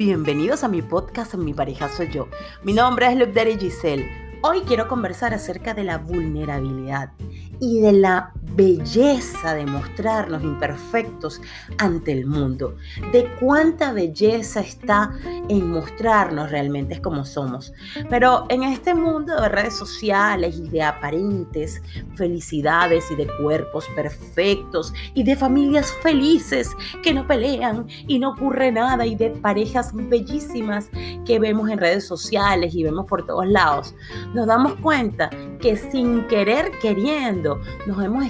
Bienvenidos a mi podcast Mi pareja soy yo. Mi nombre es Luke Daddy Giselle. Hoy quiero conversar acerca de la vulnerabilidad y de la belleza de mostrarnos imperfectos ante el mundo, de cuánta belleza está en mostrarnos realmente como somos. Pero en este mundo de redes sociales y de aparentes felicidades y de cuerpos perfectos y de familias felices que no pelean y no ocurre nada y de parejas bellísimas que vemos en redes sociales y vemos por todos lados, nos damos cuenta que sin querer queriendo nos hemos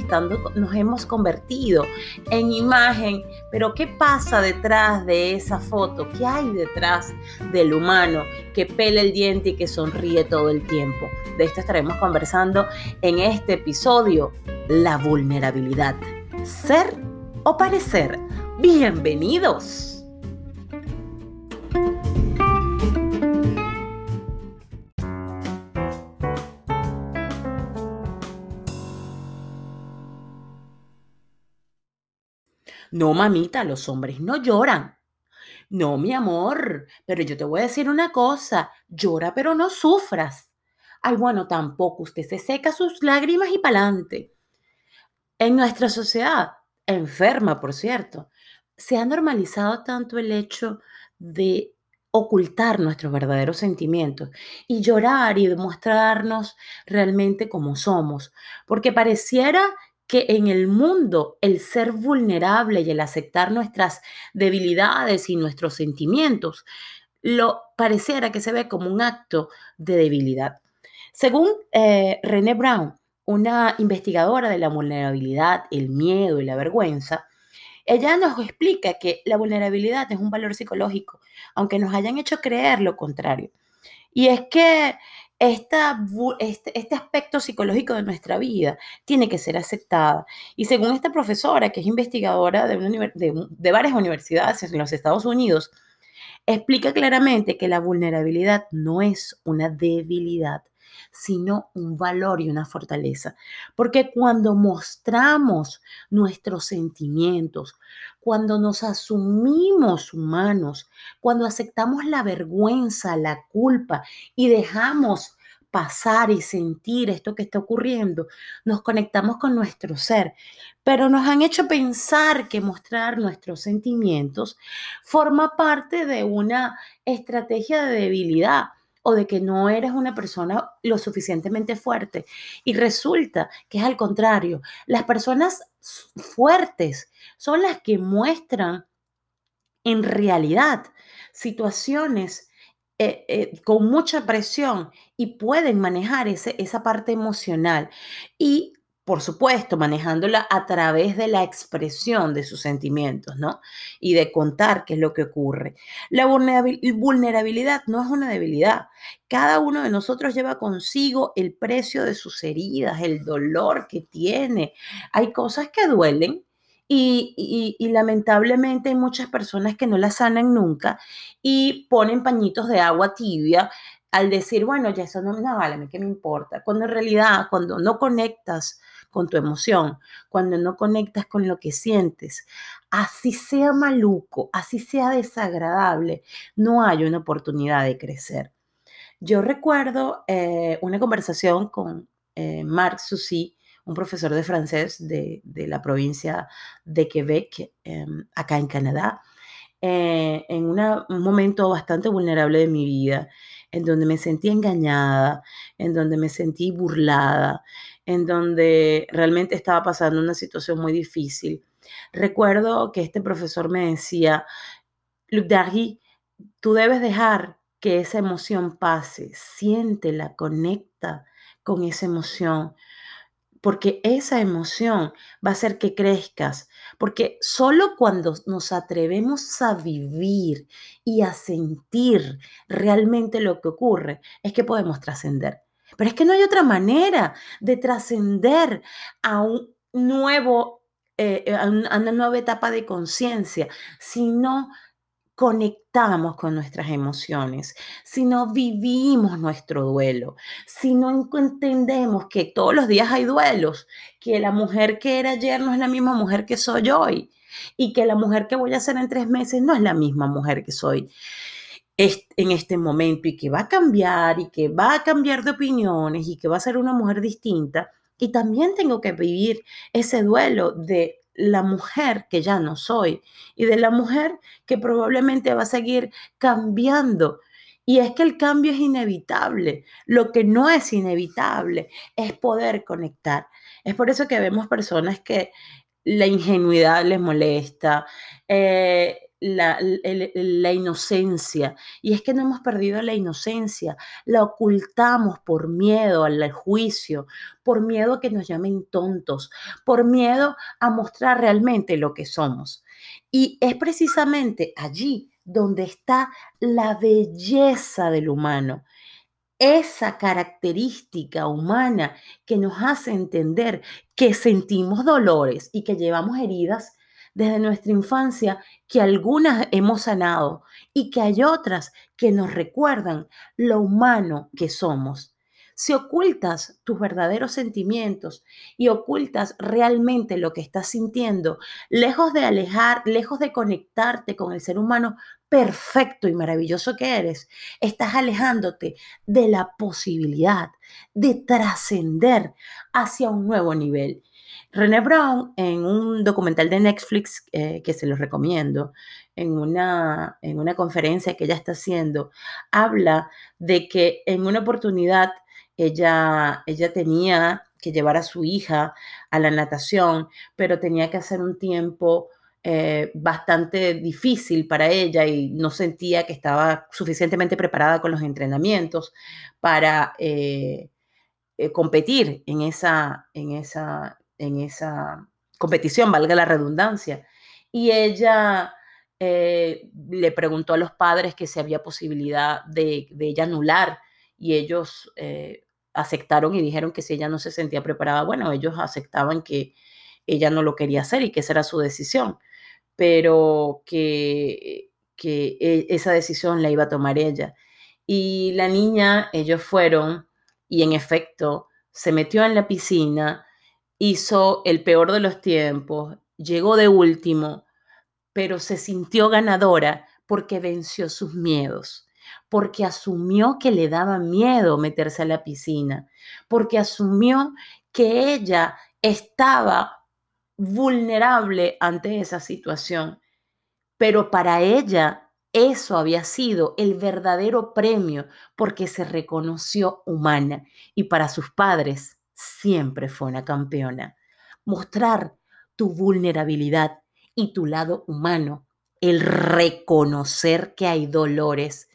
nos hemos convertido en imagen, pero ¿qué pasa detrás de esa foto? ¿Qué hay detrás del humano que pela el diente y que sonríe todo el tiempo? De esto estaremos conversando en este episodio, la vulnerabilidad. Ser o parecer. Bienvenidos. No, mamita, los hombres no lloran. No, mi amor, pero yo te voy a decir una cosa, llora pero no sufras. Ay, bueno, tampoco, usted se seca sus lágrimas y pa'lante. En nuestra sociedad, enferma, por cierto, se ha normalizado tanto el hecho de ocultar nuestros verdaderos sentimientos y llorar y demostrarnos realmente como somos, porque pareciera que en el mundo el ser vulnerable y el aceptar nuestras debilidades y nuestros sentimientos lo pareciera que se ve como un acto de debilidad. Según eh, René Brown, una investigadora de la vulnerabilidad, el miedo y la vergüenza, ella nos explica que la vulnerabilidad es un valor psicológico, aunque nos hayan hecho creer lo contrario. Y es que este, este, aspecto psicológico de nuestra vida tiene que ser aceptada. Y según esta profesora, que es investigadora de, de varias universidades en los Estados Unidos, explica claramente que la vulnerabilidad no es una debilidad, sino un valor y una fortaleza. Porque cuando mostramos nuestros sentimientos, cuando nos asumimos humanos, cuando aceptamos la vergüenza, la culpa y dejamos pasar y sentir esto que está ocurriendo, nos conectamos con nuestro ser, pero nos han hecho pensar que mostrar nuestros sentimientos forma parte de una estrategia de debilidad o de que no eres una persona lo suficientemente fuerte. Y resulta que es al contrario. Las personas fuertes son las que muestran en realidad situaciones eh, eh, con mucha presión y pueden manejar ese, esa parte emocional. Y por supuesto, manejándola a través de la expresión de sus sentimientos, ¿no? Y de contar qué es lo que ocurre. La vulnerabilidad no es una debilidad. Cada uno de nosotros lleva consigo el precio de sus heridas, el dolor que tiene. Hay cosas que duelen, y, lamentablemente hay muchas personas que no las sanan nunca y ponen pañitos de agua tibia al decir, bueno, ya eso no, no vale, ¿qué me importa? Cuando en realidad, cuando no conectas con tu emoción, cuando no conectas con lo que sientes, así sea maluco, así sea desagradable, no hay una oportunidad de crecer. Yo recuerdo eh, una conversación con eh, Marc Soucy, un profesor de francés de, la provincia de Quebec, em, acá en Canadá, eh, en un momento bastante vulnerable de mi vida, en donde me sentí engañada, en donde me sentí burlada, en donde realmente estaba pasando una situación muy difícil. Recuerdo que este profesor me decía, Luc Dargy, tú debes dejar que esa emoción pase, siéntela, conecta con esa emoción, porque esa emoción va a hacer que crezcas, porque solo cuando nos atrevemos a vivir y a sentir realmente lo que ocurre, es que podemos trascender. Pero es que no hay otra manera de trascender a un nuevo, eh, a una nueva etapa de conciencia, sino conectamos con nuestras emociones, si no vivimos nuestro duelo, si no entendemos que todos los días hay duelos, que la mujer que era ayer no es la misma mujer que soy hoy y que la mujer que voy a ser en tres meses no es la misma mujer que soy. En este momento y que va a cambiar y que va a cambiar de opiniones y que va a ser una mujer distinta. Y también tengo que vivir ese duelo de la mujer que ya no soy y de la mujer que probablemente va a seguir cambiando. Y es que el cambio es inevitable. Lo que no es inevitable es poder conectar. Es por eso que vemos personas que la ingenuidad les molesta, eh, la, la, inocencia. Y es que no hemos perdido la inocencia, la ocultamos por miedo al juicio, por miedo a que nos llamen tontos, por miedo a mostrar realmente lo que somos. Y es precisamente allí donde está la belleza del humano, esa característica humana que nos hace entender que sentimos dolores y que llevamos heridas desde nuestra infancia que algunas hemos sanado y que hay otras que nos recuerdan lo humano que somos. Si ocultas tus verdaderos sentimientos y ocultas realmente lo que estás sintiendo, lejos de alejar, lejos de conectarte con el ser humano perfecto y maravilloso que eres, estás alejándote de la posibilidad de trascender hacia un nuevo nivel. René Brown, en un documental de Netflix eh, que se los recomiendo, en una, en una conferencia que ella está haciendo, habla de que en una oportunidad ella, ella tenía que llevar a su hija a la natación, pero tenía que hacer un tiempo eh, bastante difícil para ella y no sentía que estaba suficientemente preparada con los entrenamientos para eh, competir en esa, en esa, en esa competición, valga la redundancia. Y ella eh, le preguntó a los padres que si había posibilidad de, ella anular y ellos eh, aceptaron y dijeron que si ella no se sentía preparada, bueno, ellos aceptaban que ella no lo quería hacer y que esa era su decisión, pero que, que e, esa decisión la iba a tomar ella. Y la niña, ellos fueron y en efecto se metió en la piscina, hizo el peor de los tiempos, llegó de último, pero se sintió ganadora porque venció sus miedos, porque asumió que le daba miedo meterse a la piscina, porque asumió que ella estaba vulnerable ante esa situación. Pero para ella eso había sido el verdadero premio porque se reconoció humana y para sus padres siempre fue una campeona. Mostrar tu vulnerabilidad y tu lado humano, el reconocer que hay dolores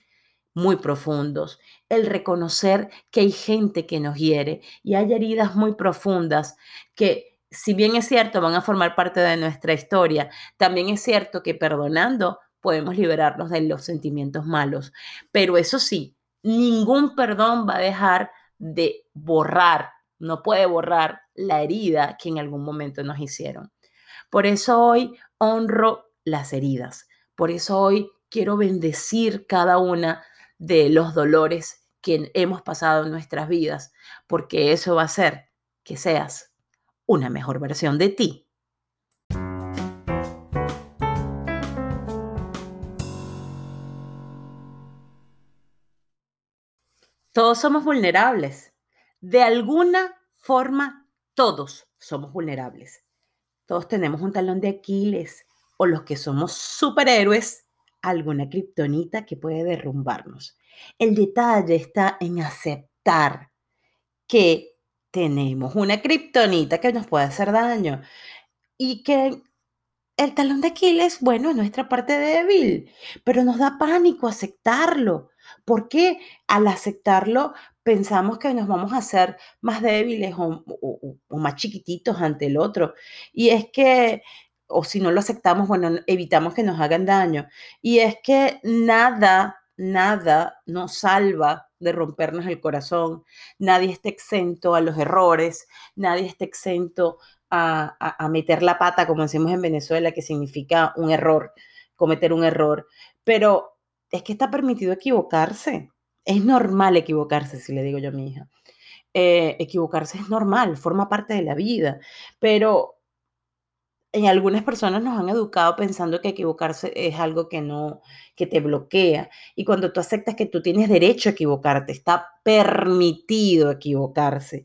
muy profundos, el reconocer que hay gente que nos hiere y hay heridas muy profundas que, si bien es cierto, van a formar parte de nuestra historia, también es cierto que perdonando podemos liberarnos de los sentimientos malos. Pero eso sí, ningún perdón va a dejar de borrar no puede borrar la herida que en algún momento nos hicieron. Por eso hoy honro las heridas. Por eso hoy quiero bendecir cada una de los dolores que hemos pasado en nuestras vidas, porque eso va a hacer que seas una mejor versión de ti. Todos somos vulnerables de alguna forma, todos somos vulnerables. Todos tenemos un talón de Aquiles o los que somos superhéroes, alguna kriptonita que puede derrumbarnos. El detalle está en aceptar que tenemos una kriptonita que nos puede hacer daño y que el talón de Aquiles, bueno, es nuestra parte débil, pero nos da pánico aceptarlo. ¿Por qué? Al aceptarlo pensamos que nos vamos a hacer más débiles o, más chiquititos ante el otro. Y es que, o si no lo aceptamos, bueno, evitamos que nos hagan daño. Y es que nada, nada nos salva de rompernos el corazón. Nadie está exento a los errores, nadie está exento a, a meter la pata, como decimos en Venezuela, que significa un error, cometer un error. Pero es que está permitido equivocarse es normal equivocarse, si le digo yo a mi hija. Eh, equivocarse es normal, forma parte de la vida, pero en algunas personas nos han educado pensando que equivocarse es algo que no, que te bloquea. Y cuando tú aceptas que tú tienes derecho a equivocarte, está permitido equivocarse,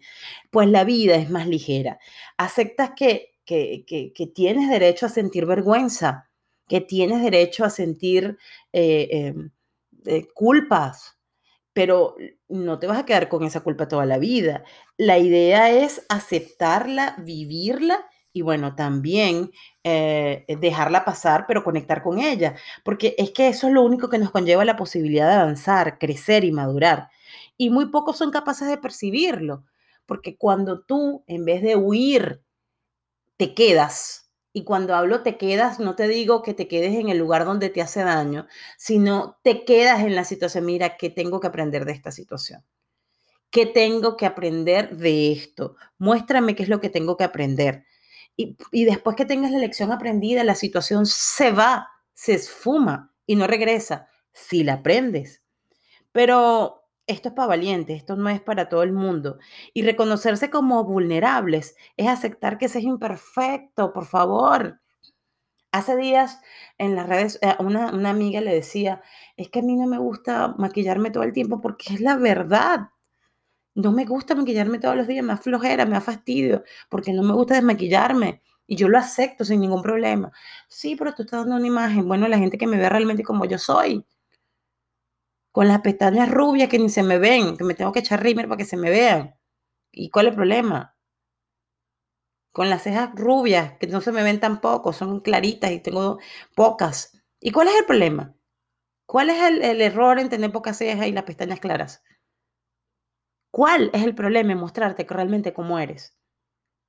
pues la vida es más ligera. Aceptas que, que, que, tienes derecho a sentir vergüenza, que tienes derecho a sentir eh, em, eh, culpas, pero no te vas a quedar con esa culpa toda la vida. La idea es aceptarla, vivirla y bueno, también eh, dejarla pasar, pero conectar con ella, porque es que eso es lo único que nos conlleva la posibilidad de avanzar, crecer y madurar. Y muy pocos son capaces de percibirlo, porque cuando tú, en vez de huir, te quedas, y cuando hablo te quedas, no te digo que te quedes en el lugar donde te hace daño, sino te quedas en la situación, mira, ¿qué tengo que aprender de esta situación? ¿Qué tengo que aprender de esto? Muéstrame qué es lo que tengo que aprender y, después que tengas la lección aprendida, la situación se va, se esfuma y no regresa si la aprendes. Pero esto es para valientes, esto no es para todo el mundo. Y reconocerse como vulnerables es aceptar que seas imperfecto, por favor. Hace días en las redes, eh, una, una amiga le decía, es que a mí no me gusta maquillarme todo el tiempo porque es la verdad. No me gusta maquillarme todos los días, me da flojera, me da fastidio, porque no me gusta desmaquillarme. Y yo lo acepto sin ningún problema. Sí, pero tú estás dando una imagen. Bueno, la gente que me ve realmente como yo soy. Con las pestañas rubias que ni se me ven, que me tengo que echar rímel para que se me vean. ¿Y cuál es el problema? Con las cejas rubias, que no se me ven tampoco, son claritas y tengo pocas. ¿Y cuál es el problema? ¿Cuál es el, el error en tener pocas cejas y las pestañas claras? ¿Cuál es el problema en mostrarte realmente cómo eres?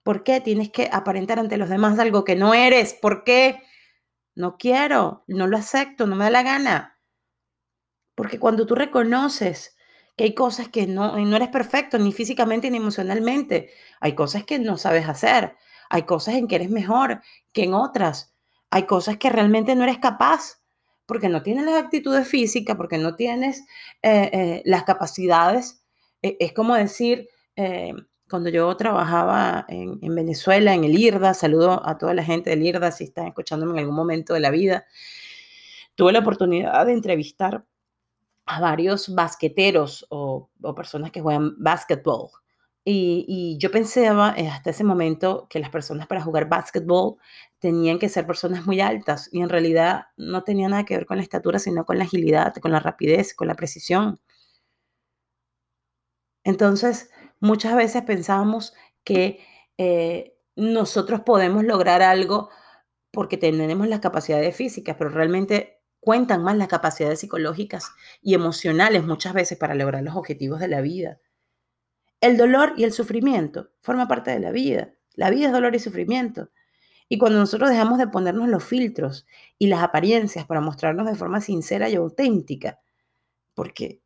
¿Por qué tienes que aparentar ante los demás algo que no eres? ¿Por qué? No quiero, no lo acepto, no me da la gana. Porque cuando tú reconoces que hay cosas que no, no eres perfecto, ni físicamente ni emocionalmente, hay cosas que no sabes hacer, hay cosas en que eres mejor que en otras, hay cosas que realmente no eres capaz, porque no tienes las actitudes físicas, porque no tienes eh, eh, las capacidades. E, es como decir, eh, cuando yo trabajaba en, Venezuela, en el IRDA, saludo a toda la gente del IRDA si están escuchándome en algún momento de la vida, tuve la oportunidad de entrevistar a varios basqueteros o, personas que juegan básquetbol. Y, yo pensaba eh, hasta ese momento que las personas para jugar básquetbol tenían que ser personas muy altas y en realidad no tenía nada que ver con la estatura, sino con la agilidad, con la rapidez, con la precisión. Entonces, muchas veces pensamos que eh, nosotros podemos lograr algo porque tenemos las capacidades físicas, pero realmente cuentan más las capacidades psicológicas y emocionales muchas veces para lograr los objetivos de la vida. El dolor y el sufrimiento forman parte de la vida. La vida es dolor y sufrimiento. Y cuando nosotros dejamos de ponernos los filtros y las apariencias para mostrarnos de forma sincera y auténtica, porque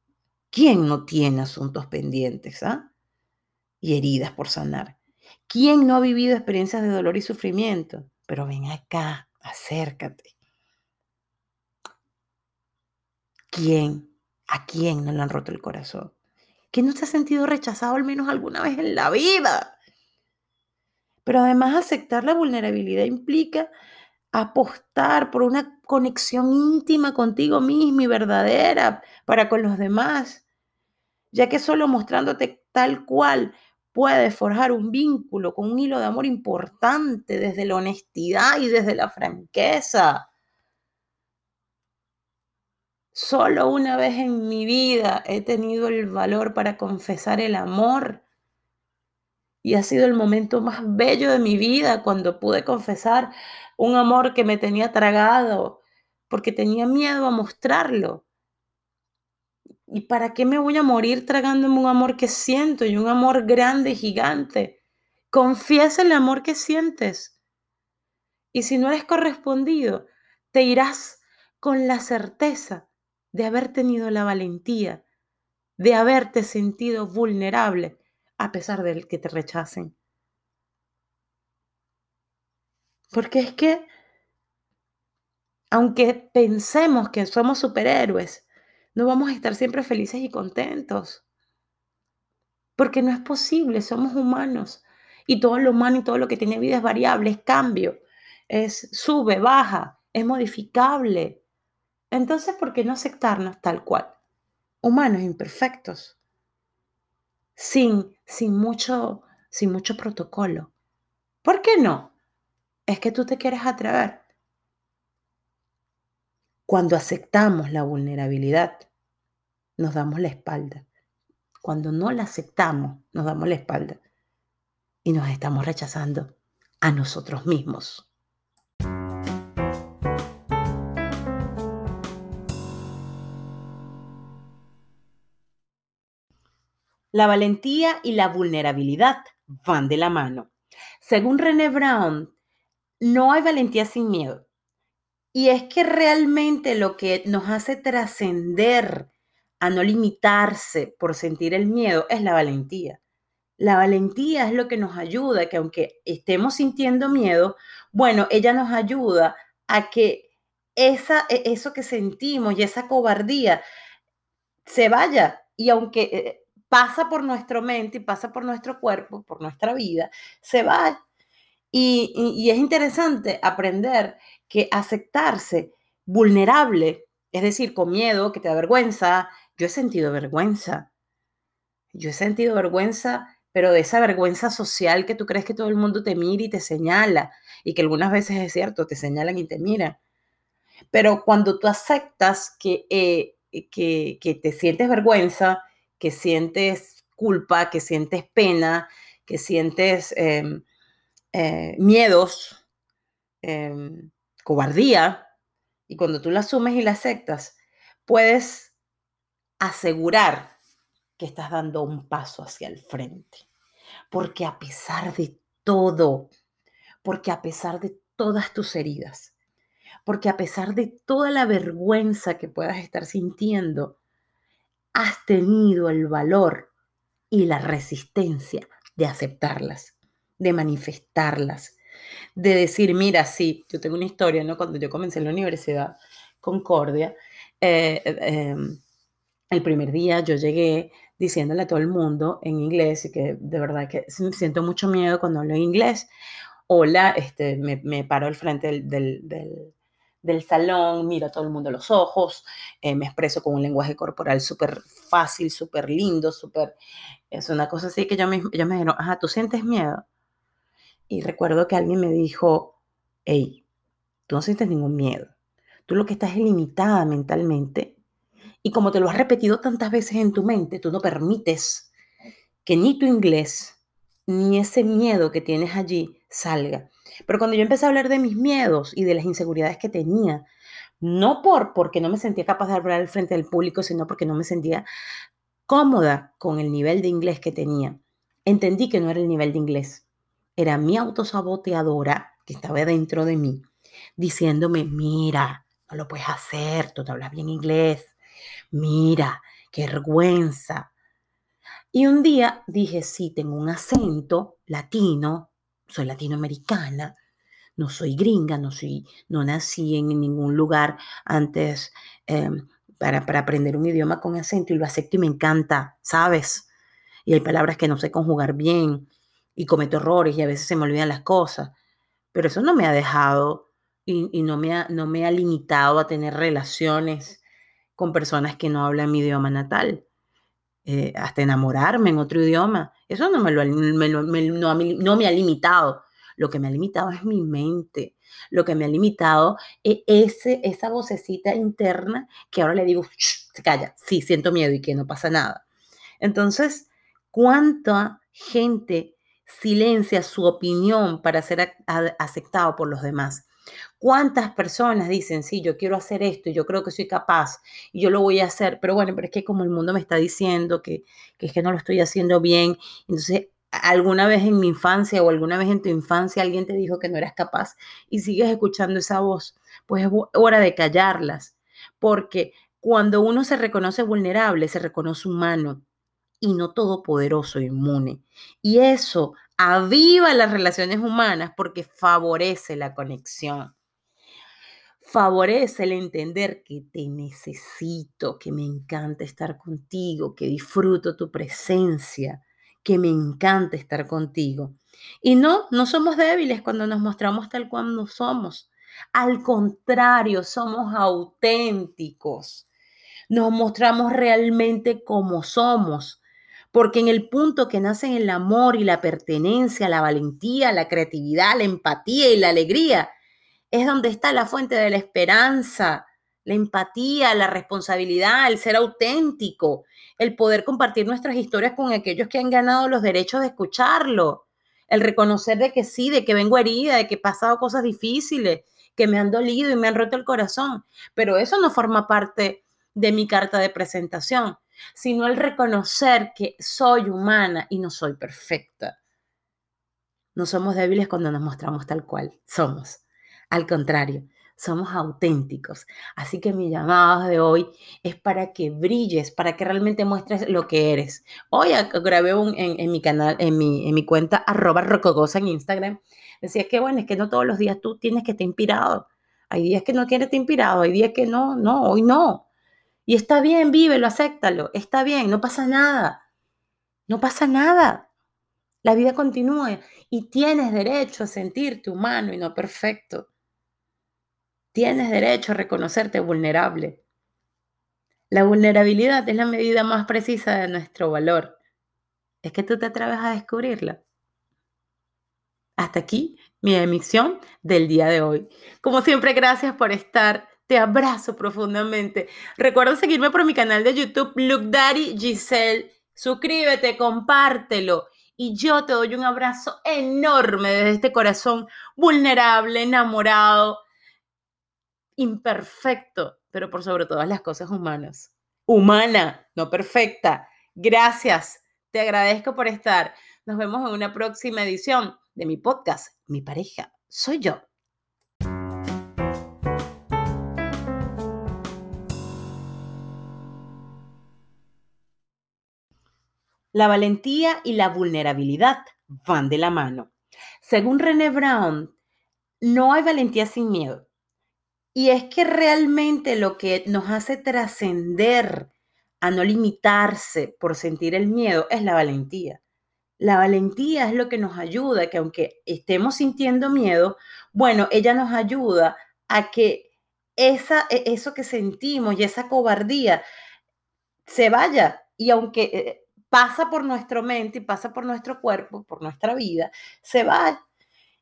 ¿Quién no tiene asuntos pendientes ah? y heridas por sanar? ¿Quién no ha vivido experiencias de dolor y sufrimiento? Pero ven acá, acércate. ¿Quién? ¿A quién no le han roto el corazón? ¿Quién no se ha sentido rechazado al menos alguna vez en la vida? Pero además aceptar la vulnerabilidad implica apostar por una conexión íntima contigo mismo y verdadera para con los demás ya que solo mostrándote tal cual puedes forjar un vínculo con un hilo de amor importante desde la honestidad y desde la franqueza. Solo una vez en mi vida he tenido el valor para confesar el amor. Y ha sido el momento más bello de mi vida cuando pude confesar un amor que me tenía tragado, porque tenía miedo a mostrarlo. ¿Y para qué me voy a morir tragándome un amor que siento y un amor grande y gigante? Confiesa el amor que sientes. Y si no eres correspondido, te irás con la certeza de haber tenido la valentía, de haberte sentido vulnerable a pesar de que te rechacen. Porque es que, aunque pensemos que somos superhéroes, no vamos a estar siempre felices y contentos. Porque no es posible, somos humanos. Y todo lo humano y todo lo que tiene vida es variable, es cambio. es sube, baja, es modificable. Entonces, ¿por qué no aceptarnos tal cual? Humanos imperfectos, sin, sin, mucho, sin mucho protocolo. ¿Por qué no? Es que tú te quieres atrever. Cuando aceptamos la vulnerabilidad, nos damos la espalda. Cuando no la aceptamos, nos damos la espalda y nos estamos rechazando a nosotros mismos. La valentía y la vulnerabilidad van de la mano. Según René Brown, no hay valentía sin miedo. Y es que realmente lo que nos hace trascender a no limitarse por sentir el miedo es la valentía. La valentía es lo que nos ayuda, que aunque estemos sintiendo miedo, bueno, ella nos ayuda a que esa, e, eso que sentimos y esa cobardía se vaya. Y aunque eh, pasa por nuestra mente y pasa por nuestro cuerpo, por nuestra vida, se va. Y, es interesante aprender que aceptarse vulnerable, es decir, con miedo, que te da vergüenza, yo he sentido vergüenza. Yo he sentido vergüenza, pero de esa vergüenza social que tú crees que todo el mundo te mira y te señala, y que algunas veces es cierto, te señalan y te miran. Pero cuando tú aceptas que, eh, que, que te sientes vergüenza, que sientes culpa, que sientes pena, que sientes em, eh, miedos, em, cobardía, y cuando tú la asumes y la aceptas, puedes asegurar que estás dando un paso hacia el frente. Porque a pesar de todo, porque a pesar de todas tus heridas, porque a pesar de toda la vergüenza que puedas estar sintiendo, has tenido el valor y la resistencia de aceptarlas, de manifestarlas, de decir, mira, sí, yo tengo una historia, ¿no? Cuando yo comencé en la Universidad Concordia, eh, em, el primer día yo llegué diciéndole a todo el mundo en inglés y que de verdad que siento mucho miedo cuando hablo en inglés. Hola, este, me, paro al frente del del salón, miro a todo el mundo los ojos, eh, me expreso con un lenguaje corporal súper fácil, súper lindo, súper... Es una cosa así que yo me, yo me dijeron, ajá, ¿tú sientes miedo? Y recuerdo que alguien me dijo, hey, tú no sientes ningún miedo. Tú lo que estás es limitada mentalmente. Y como te lo has repetido tantas veces en tu mente, tú no permites que ni tu inglés, ni ese miedo que tienes allí salga. Pero cuando yo empecé a hablar de mis miedos y de las inseguridades que tenía, no por porque no me sentía capaz de hablar al frente del público, sino porque no me sentía cómoda con el nivel de inglés que tenía. Entendí que no era el nivel de inglés, era mi autosaboteadora que estaba dentro de mí, diciéndome, mira, no lo puedes hacer, tú te hablas bien inglés, mira, qué vergüenza. Y un día dije, sí, tengo un acento latino, soy latinoamericana, no soy gringa, no, soy, no nací en ningún lugar antes em, para, para aprender un idioma con acento y lo acepto y me encanta, ¿sabes? Y hay palabras que no sé conjugar bien y cometo errores y a veces se me olvidan las cosas, pero eso no me ha dejado y, no, me ha, no me ha limitado a tener relaciones con personas que no hablan mi idioma natal. Eh, hasta enamorarme en otro idioma. Eso no me, lo, no, me ha limitado. Lo que me ha limitado es mi mente. Lo que me ha limitado es ese, esa vocecita interna que ahora le digo, se calla, sí, siento miedo y que no pasa nada. Entonces, ¿cuánta gente silencia su opinión para ser aceptado por los demás? ¿Cuántas personas dicen, sí, yo quiero hacer esto y yo creo que soy capaz y yo lo voy a hacer? Pero bueno, pero es que como el mundo me está diciendo que, es que no lo estoy haciendo bien, entonces alguna vez en mi infancia o alguna vez en tu infancia alguien te dijo que no eras capaz y sigues escuchando esa voz, pues es hora de callarlas, porque cuando uno se reconoce vulnerable, se reconoce humano y no todopoderoso, inmune. Y eso aviva las relaciones humanas porque favorece la conexión. Favorece el entender que te necesito, que me encanta estar contigo, que disfruto tu presencia, que me encanta estar contigo. Y no, no somos débiles cuando nos mostramos tal cual somos. Al contrario, somos auténticos. Nos mostramos realmente como somos. Porque en el punto que nacen el amor y la pertenencia, la valentía, la creatividad, la empatía y la alegría, es donde está la fuente de la esperanza, la empatía, la responsabilidad, el ser auténtico, el poder compartir nuestras historias con aquellos que han ganado los derechos de escucharlo, el reconocer de que sí, de que vengo herida, de que he pasado cosas difíciles, que me han dolido y me han roto el corazón, pero eso no forma parte de mi carta de presentación, sino el reconocer que soy humana y no soy perfecta. No somos débiles cuando nos mostramos tal cual somos. Al contrario, somos auténticos. Así que mi llamado de hoy es para que brilles, para que realmente muestres lo que eres. Hoy grabé un, en, mi canal, en mi, en mi cuenta arroba rocogosa en Instagram. Decía que bueno, es que no todos los días tú tienes que estar inspirado. Hay días que no quieres estar inspirado, hay días que no, no, hoy no. Y está bien, vívelo, acéptalo, está bien, no pasa nada. No pasa nada. La vida continúa y tienes derecho a sentirte humano y no perfecto. Tienes derecho a reconocerte vulnerable. La vulnerabilidad es la medida más precisa de nuestro valor. Es que tú te atreves a descubrirla. Hasta aquí mi emisión del día de hoy. Como siempre, gracias por estar. Te abrazo profundamente. Recuerda seguirme por mi canal de YouTube, Look Daddy Giselle. Suscríbete, compártelo. Y yo te doy un abrazo enorme desde este corazón vulnerable, enamorado, imperfecto, pero por sobre todas las cosas humanas. Humana, no perfecta. Gracias. Te agradezco por estar. Nos vemos en una próxima edición de mi podcast, Mi pareja, soy yo. La valentía y la vulnerabilidad van de la mano. Según René Brown, no hay valentía sin miedo. Y es que realmente lo que nos hace trascender a no limitarse por sentir el miedo es la valentía. La valentía es lo que nos ayuda, que aunque estemos sintiendo miedo, bueno, ella nos ayuda a que esa, e, eso que sentimos y esa cobardía se vaya. Y aunque eh, pasa por nuestra mente y pasa por nuestro cuerpo, por nuestra vida, se va.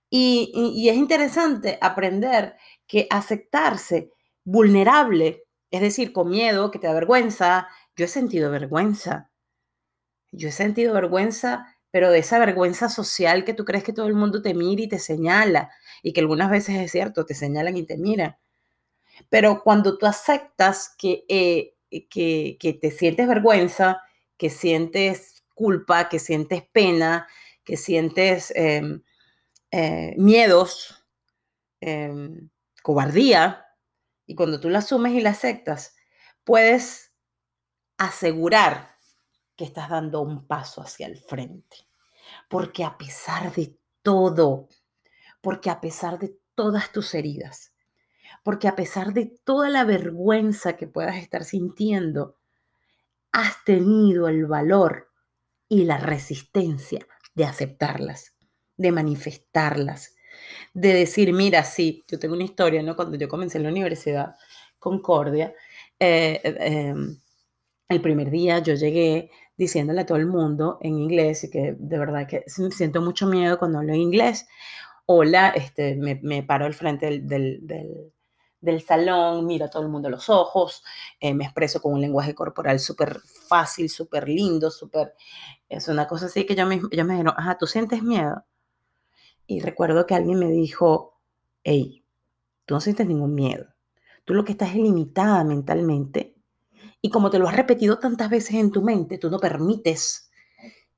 y es interesante aprender que aceptarse vulnerable, es decir, con miedo, que te da vergüenza. Yo he sentido vergüenza. Yo he sentido vergüenza, pero de esa vergüenza social que tú crees que todo el mundo te mira y te señala, y que algunas veces es cierto, te señalan y te miran. Pero cuando tú aceptas que, eh, que, que te sientes vergüenza, que sientes culpa, que sientes pena, que sientes em, eh, miedos, em, cobardía, y cuando tú la asumes y la aceptas, puedes asegurar que estás dando un paso hacia el frente. Porque a pesar de todo, porque a pesar de todas tus heridas, porque a pesar de toda la vergüenza que puedas estar sintiendo, has tenido el valor y la resistencia de aceptarlas, de manifestarlas, de decir, mira, sí, yo tengo una historia, ¿no? Cuando yo comencé en la universidad Concordia, eh, eh, em, el primer día yo llegué diciéndole a todo el mundo en inglés y que de verdad que siento mucho miedo cuando hablo en inglés. Hola, este, me, paro al frente del, salón, miro a todo el mundo los ojos, eh, me expreso con un lenguaje corporal súper fácil, súper lindo, súper... Es una cosa así que yo me, yo me dijeron, ajá, ¿tú sientes miedo? Y recuerdo que alguien me dijo, hey, tú no sientes ningún miedo. Tú lo que estás es limitada mentalmente. Y como te lo has repetido tantas veces en tu mente, tú no permites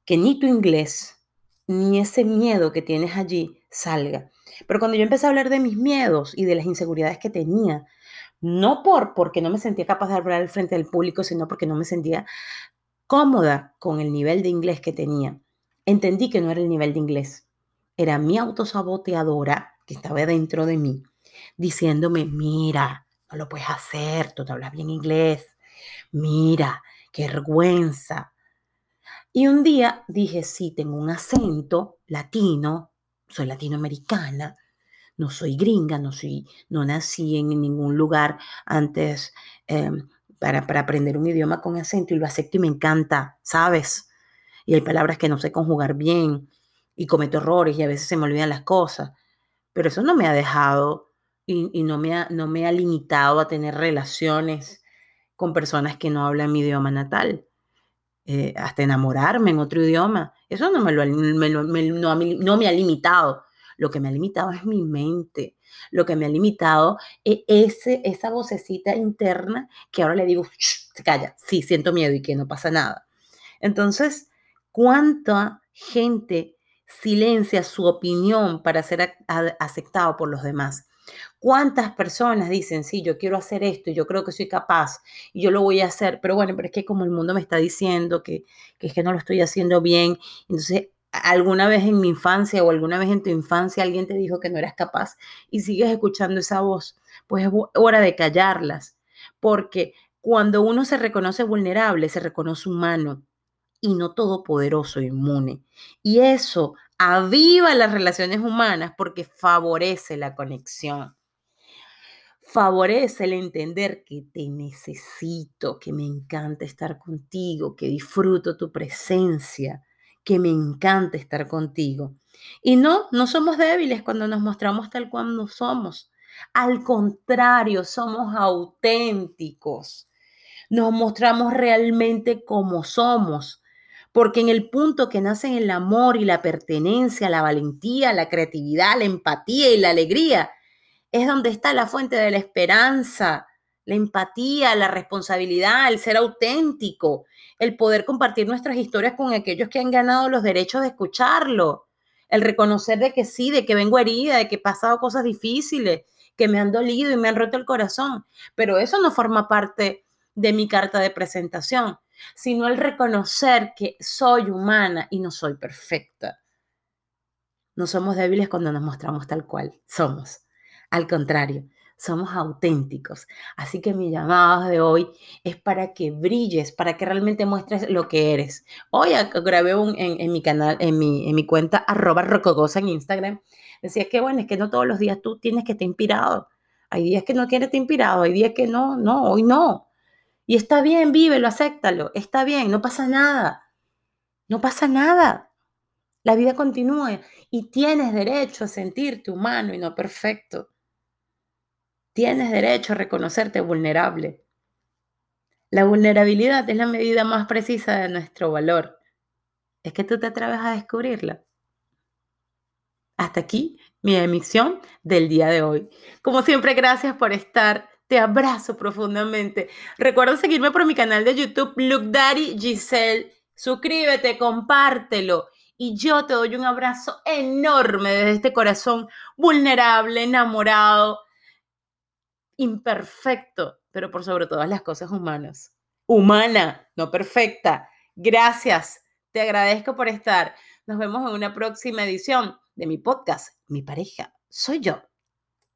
que ni tu inglés, ni ese miedo que tienes allí salga. Pero cuando yo empecé a hablar de mis miedos y de las inseguridades que tenía, no por porque no me sentía capaz de hablar al frente del público, sino porque no me sentía cómoda con el nivel de inglés que tenía. Entendí que no era el nivel de inglés, era mi autosaboteadora que estaba dentro de mí, diciéndome, mira, no lo puedes hacer, tú te hablas bien inglés, mira, qué vergüenza. Y un día dije, sí, tengo un acento latino, soy latinoamericana, no soy gringa, no, soy, no nací en ningún lugar antes em, para, para aprender un idioma con acento y lo acepto y me encanta, ¿sabes? Y hay palabras que no sé conjugar bien y cometo errores y a veces se me olvidan las cosas. Pero eso no me ha dejado y, no, me ha, no me ha limitado a tener relaciones con personas que no hablan mi idioma natal. Eh, hasta enamorarme en otro idioma. Eso no me, lo, no, me ha limitado. Lo que me ha limitado es mi mente. Lo que me ha limitado es ese, esa vocecita interna que ahora le digo, se calla, sí, siento miedo y que no pasa nada. Entonces, ¿cuánta gente silencia su opinión para ser aceptado por los demás? ¿Cuántas personas dicen, sí, yo quiero hacer esto y yo creo que soy capaz y yo lo voy a hacer, pero bueno, pero es que como el mundo me está diciendo que, que es que no lo estoy haciendo bien, entonces alguna vez en mi infancia o alguna vez en tu infancia alguien te dijo que no eras capaz y sigues escuchando esa voz, pues es hora de callarlas, porque cuando uno se reconoce vulnerable, se reconoce humano y no todopoderoso, inmune. Y eso aviva las relaciones humanas porque favorece la conexión. Favorece el entender que te necesito, que me encanta estar contigo, que disfruto tu presencia, que me encanta estar contigo. Y no, no somos débiles cuando nos mostramos tal cual no somos. Al contrario, somos auténticos. Nos mostramos realmente como somos porque en el punto que nacen el amor y la pertenencia, la valentía, la creatividad, la empatía y la alegría, es donde está la fuente de la esperanza, la empatía, la responsabilidad, el ser auténtico, el poder compartir nuestras historias con aquellos que han ganado los derechos de escucharlo, el reconocer de que sí, de que vengo herida, de que he pasado cosas difíciles, que me han dolido y me han roto el corazón, pero eso no forma parte de mi carta de presentación sino el reconocer que soy humana y no soy perfecta. No somos débiles cuando nos mostramos tal cual somos. Al contrario, somos auténticos. Así que mi llamado de hoy es para que brilles, para que realmente muestres lo que eres. Hoy grabé un, en, mi canal, en mi, en mi cuenta arroba rocogosa en Instagram. Decía que bueno, es que no todos los días tú tienes que estar inspirado. Hay días que no quieres estar inspirado, hay días que no, no, hoy no. Y está bien, vívelo, acéptalo, está bien, no pasa nada. No pasa nada. La vida continúa y tienes derecho a sentirte humano y no perfecto. Tienes derecho a reconocerte vulnerable. La vulnerabilidad es la medida más precisa de nuestro valor. Es que tú te atreves a descubrirla. Hasta aquí mi emisión del día de hoy. Como siempre, gracias por estar te abrazo profundamente. Recuerda seguirme por mi canal de YouTube, Look Daddy Giselle. Suscríbete, compártelo. Y yo te doy un abrazo enorme desde este corazón vulnerable, enamorado, imperfecto, pero por sobre todas las cosas humanas. Humana, no perfecta. Gracias. Te agradezco por estar. Nos vemos en una próxima edición de mi podcast, Mi pareja, soy yo.